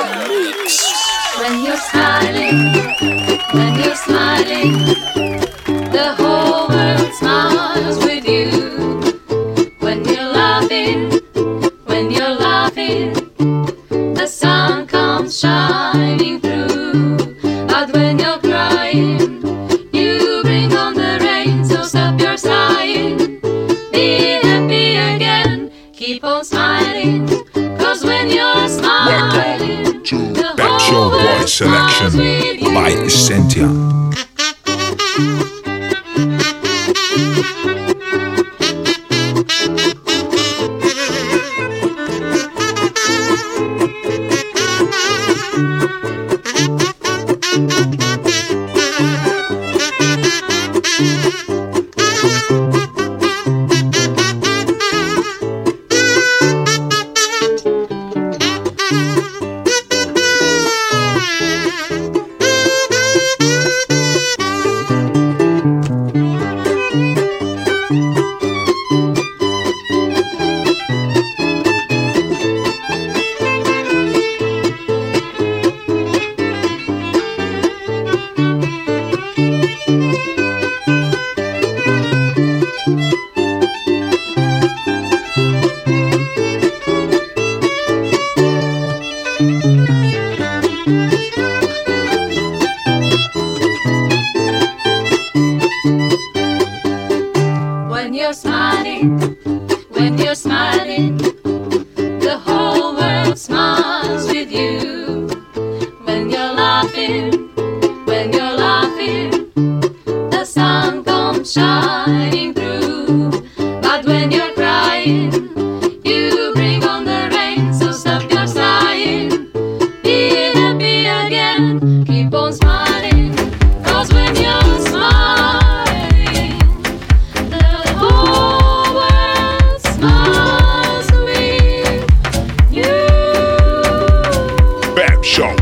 When you're smiling, when you're smiling. selection by Sentia.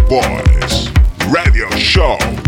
Boys Radio Show.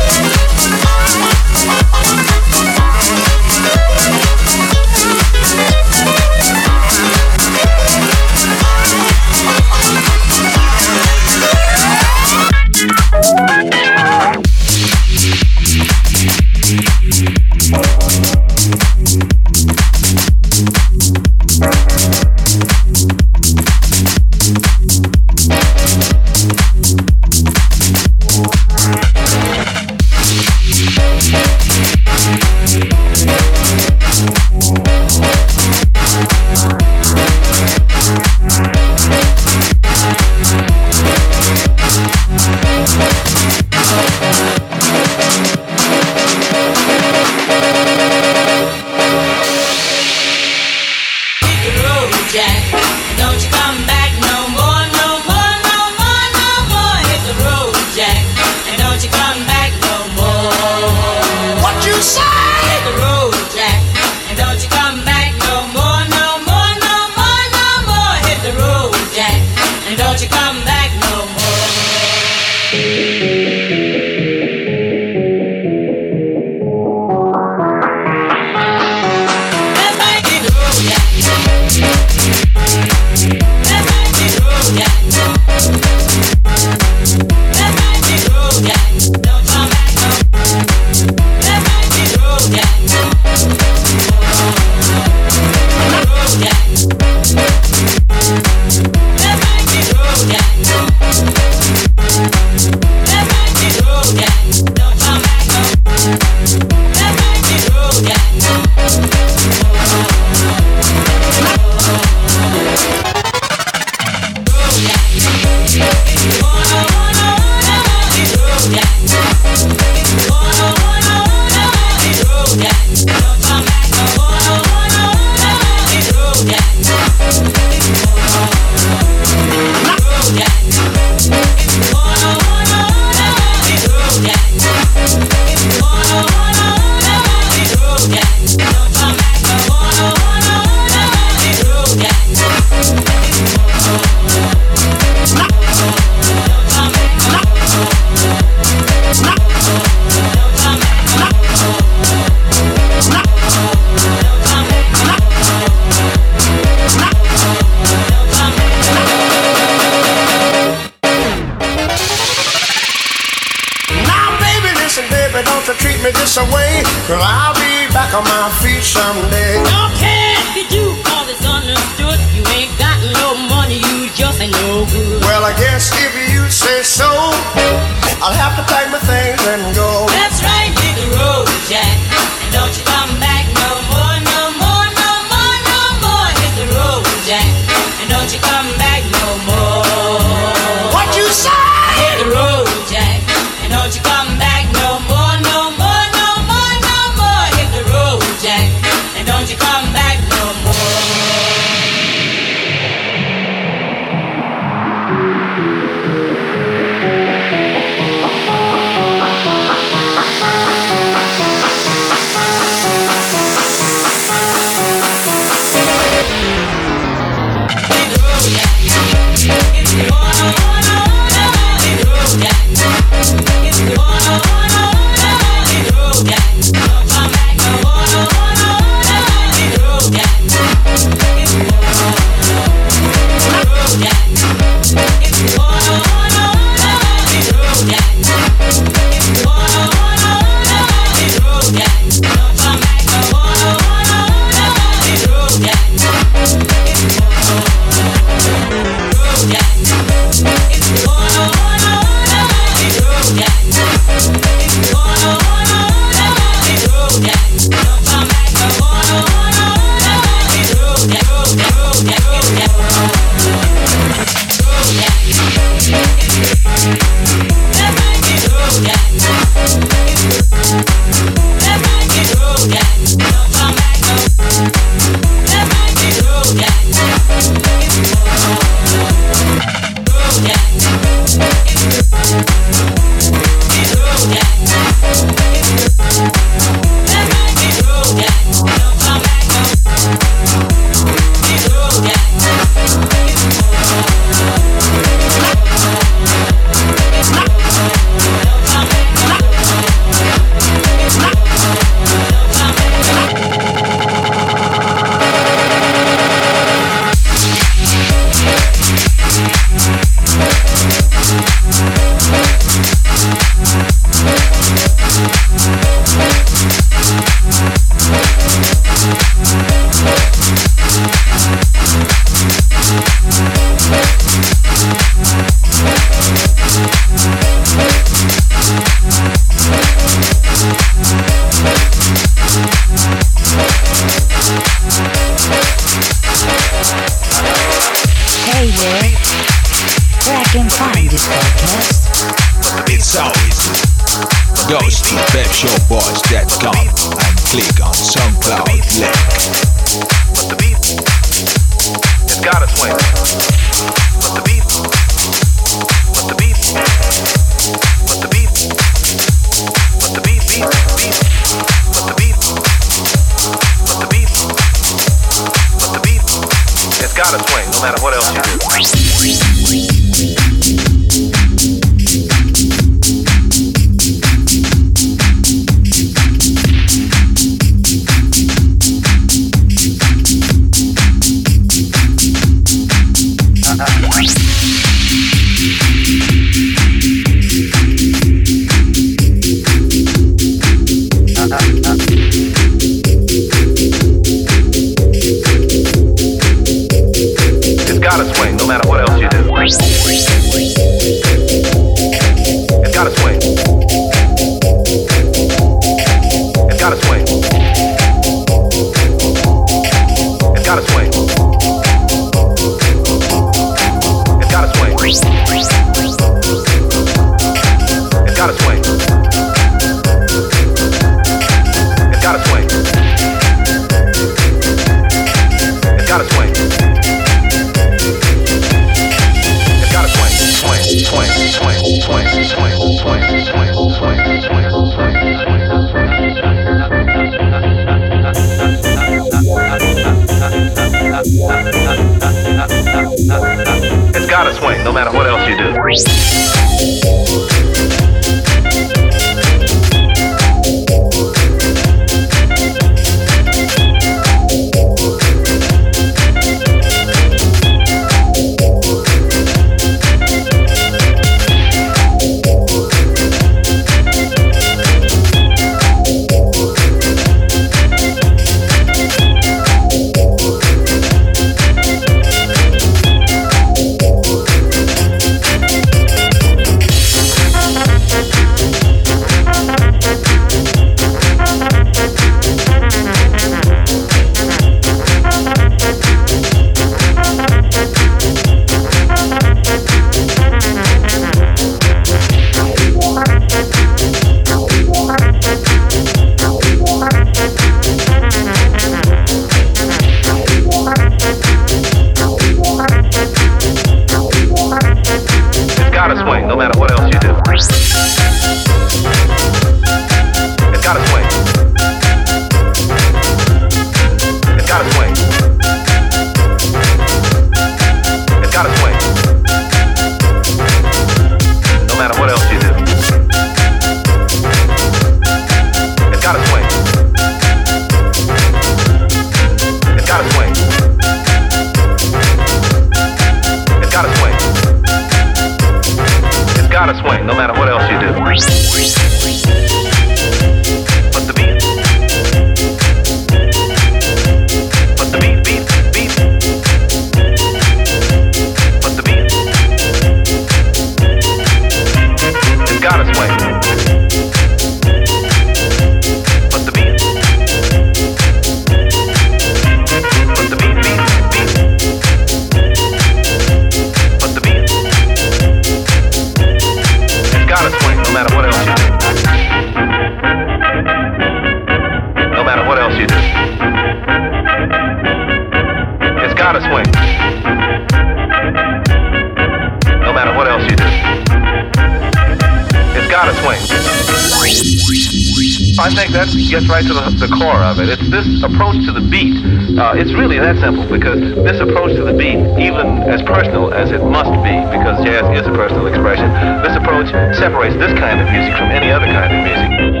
Think that gets right to the, the core of it. It's this approach to the beat. Uh, it's really that simple because this approach to the beat, even as personal as it must be, because jazz is a personal expression, this approach separates this kind of music from any other kind of music.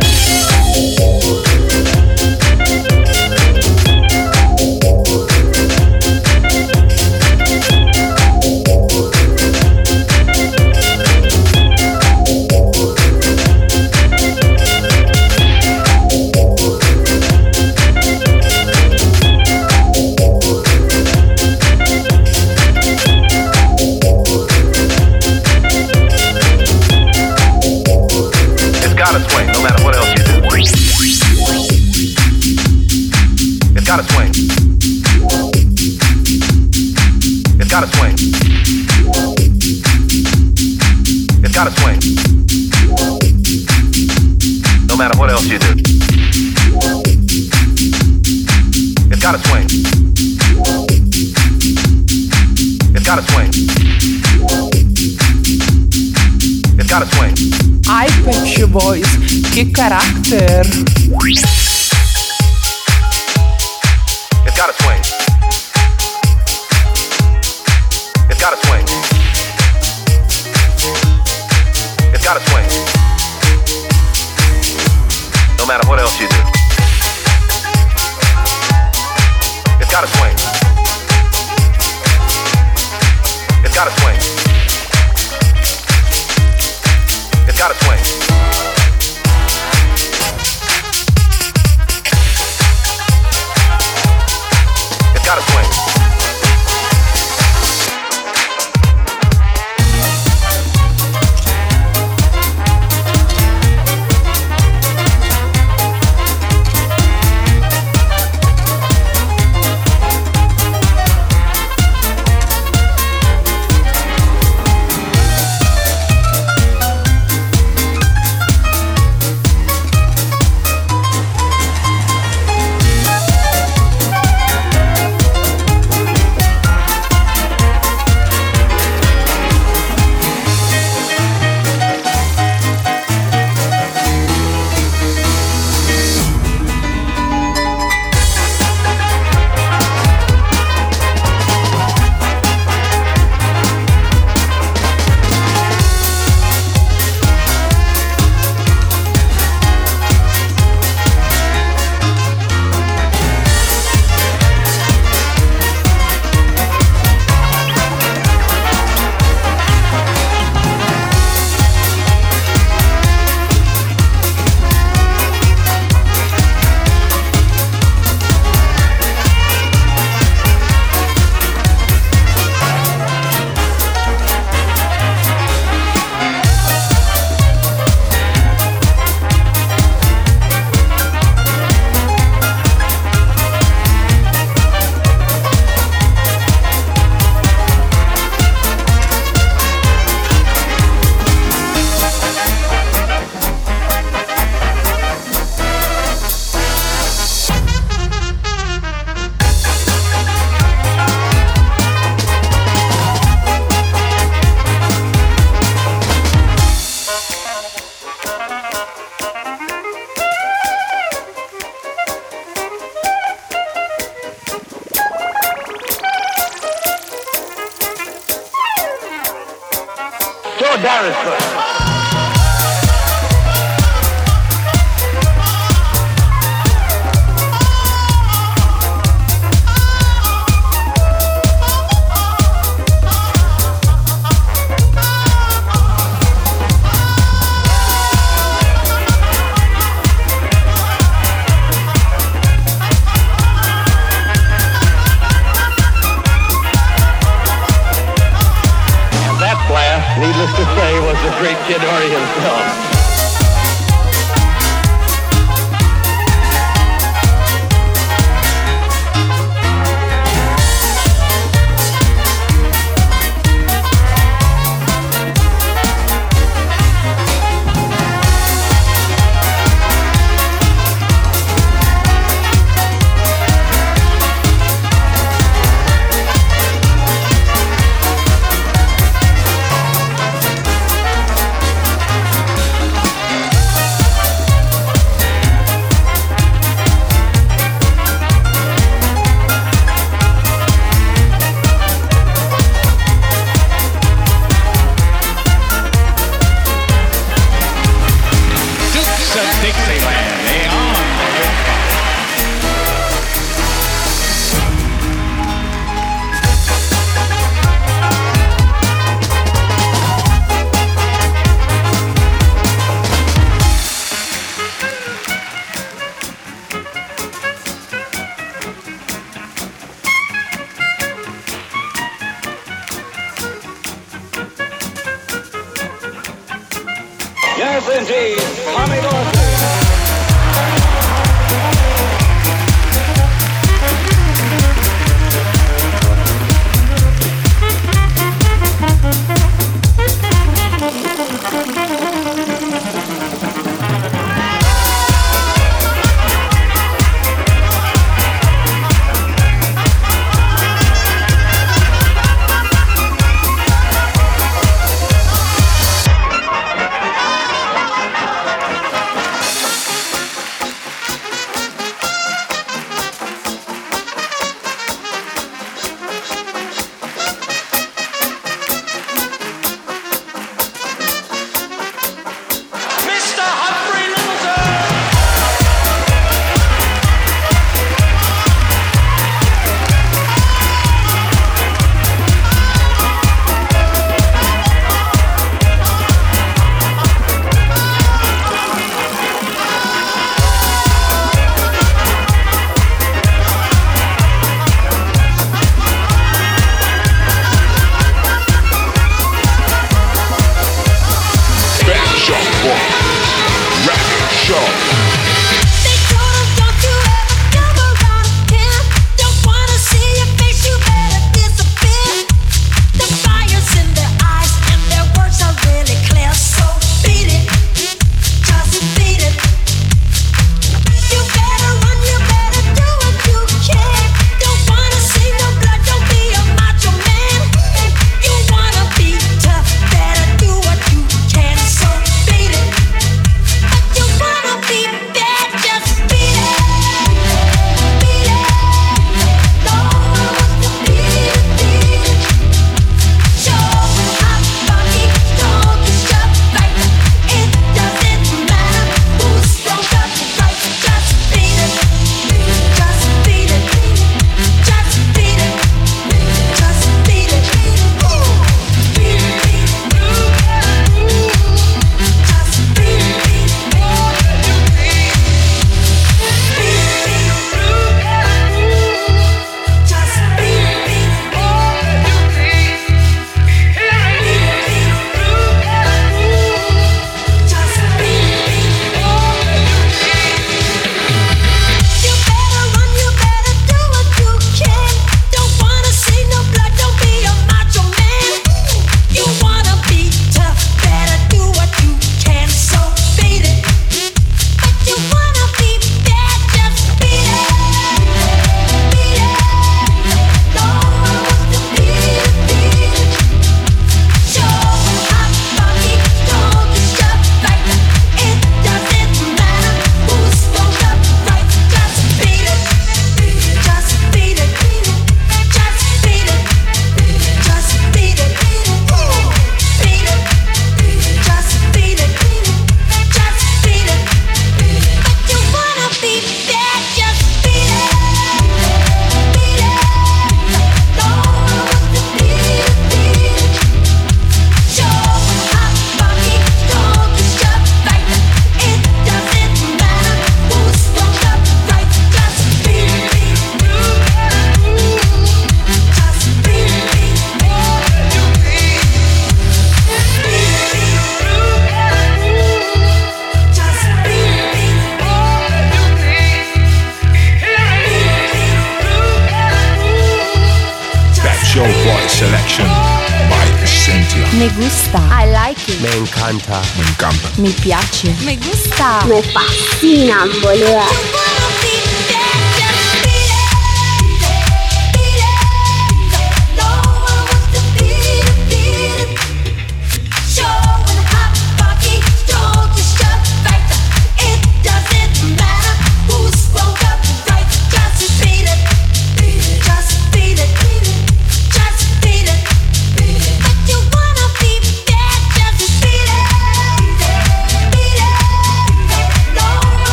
Mi piace. Me gusta. Me fascina, boluda.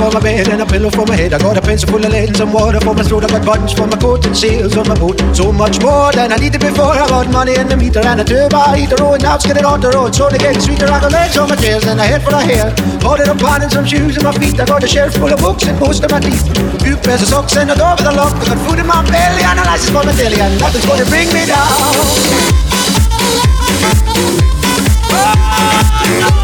For my bed and a pillow for my head. I got a pencil full of lead and some water for my throat. I got buttons for my coat and seals on my boot. So much more than I needed before. I got money in the meter and a turbo heater. Oh, now it's getting on the road. So they get sweeter. I got legs on my chairs and a head for a hair. Got it up on and some shoes on my feet. I got a shelf full of books and most of my teeth. Few pairs of socks and a door with a lock. I got food in my belly and a license for my daily. And nothing's gonna bring me down. One,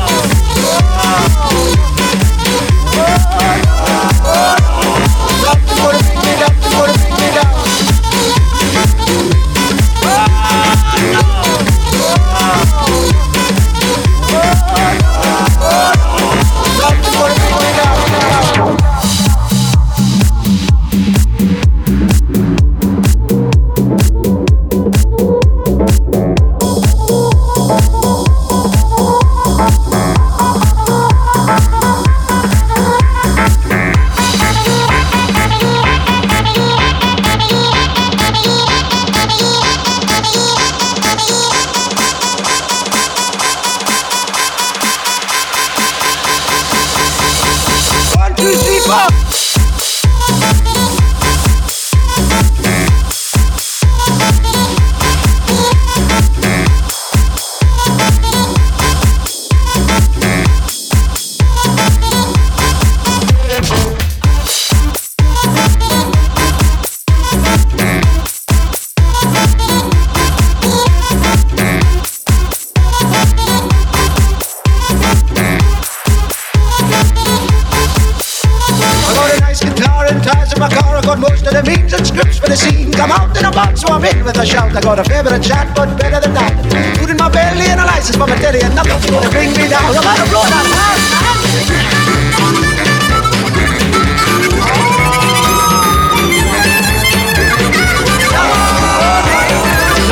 I got a favorite chat, but better than that. Food in my belly and a license for my telly, and nothing's gonna bring me down. I'm out of road, I'm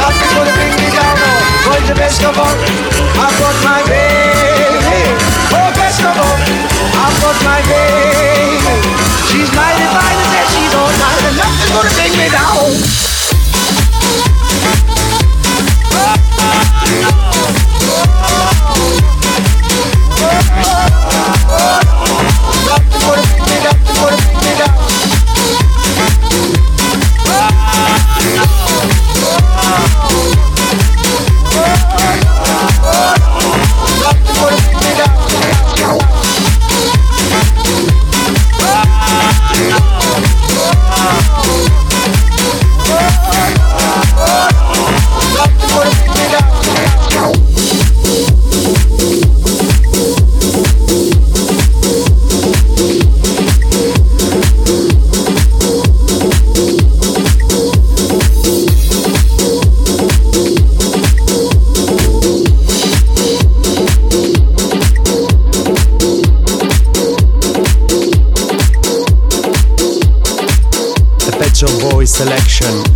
Nothing's gonna bring me down. The best of all, I've got my baby. Oh, best of all, I've got my baby. She's mighty fine and she's all mine, and nothing's gonna bring me down. Selection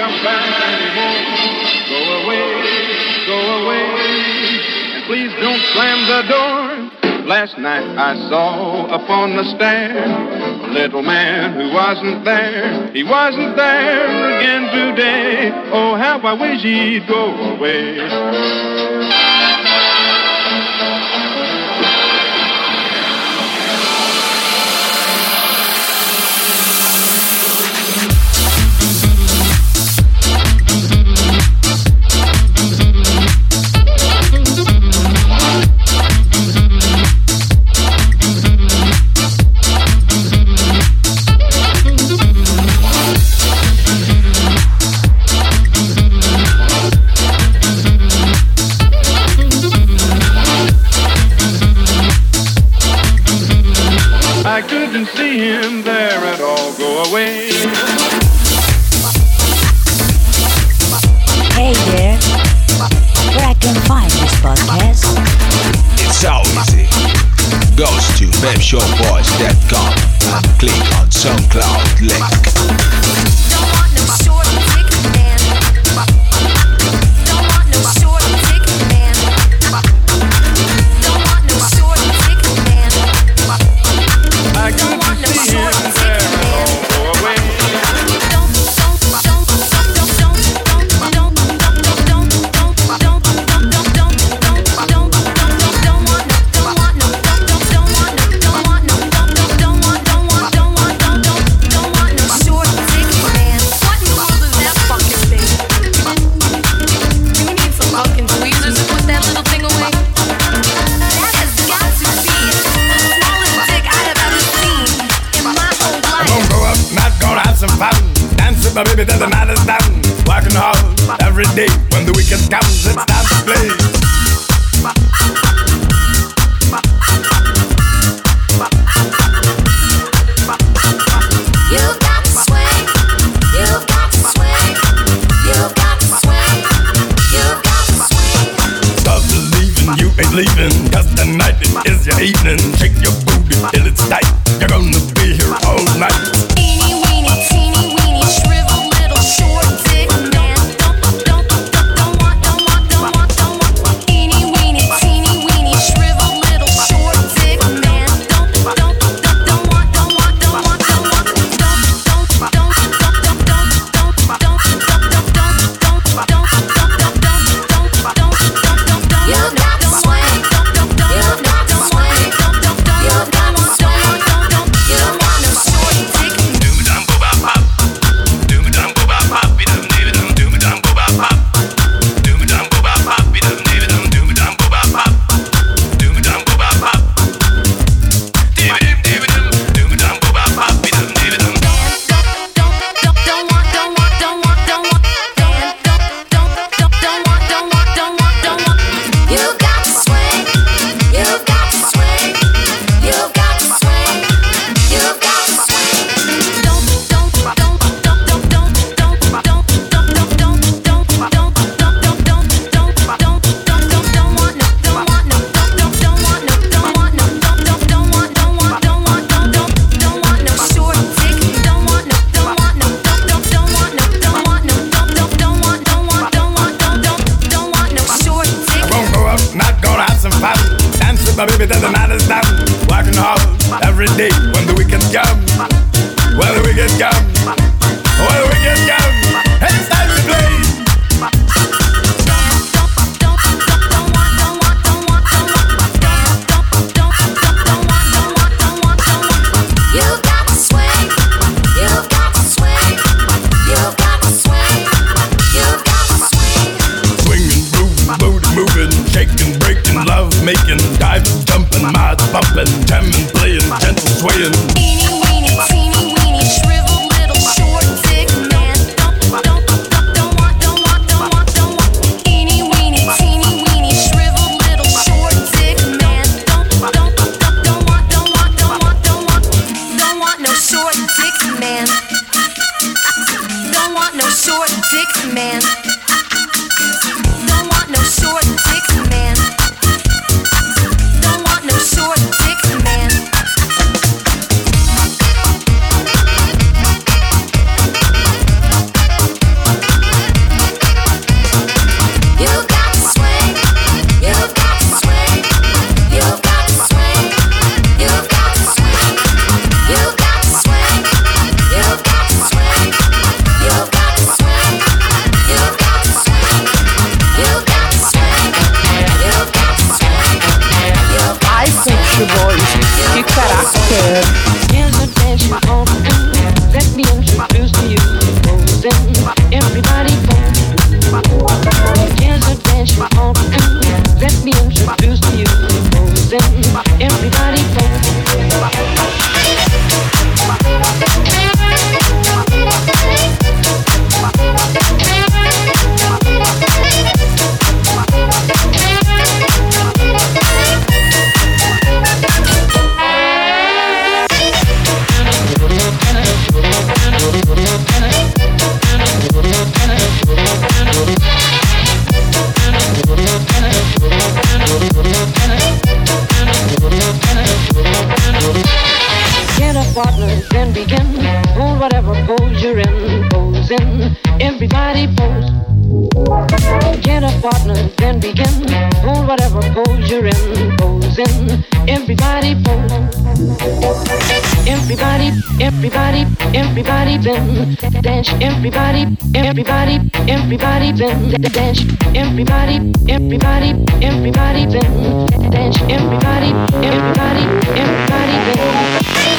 come back anymore. Go away, go away, and please don't slam the door. Last night I saw upon the stair a little man who wasn't there. He wasn't there again today. Oh, how I wish he'd go away. click on SoundCloud link. baby, doesn't understand. Working hard every day. When the weekend comes, it's time to play. You've got swing. You've got swing. You've got swing. You've got swing. Believing you ain't leaving. Cause the night is your evening. Everybody dance. Everybody, everybody, everybody then dance. Everybody, everybody, everybody then dance. Everybody, everybody, everybody then.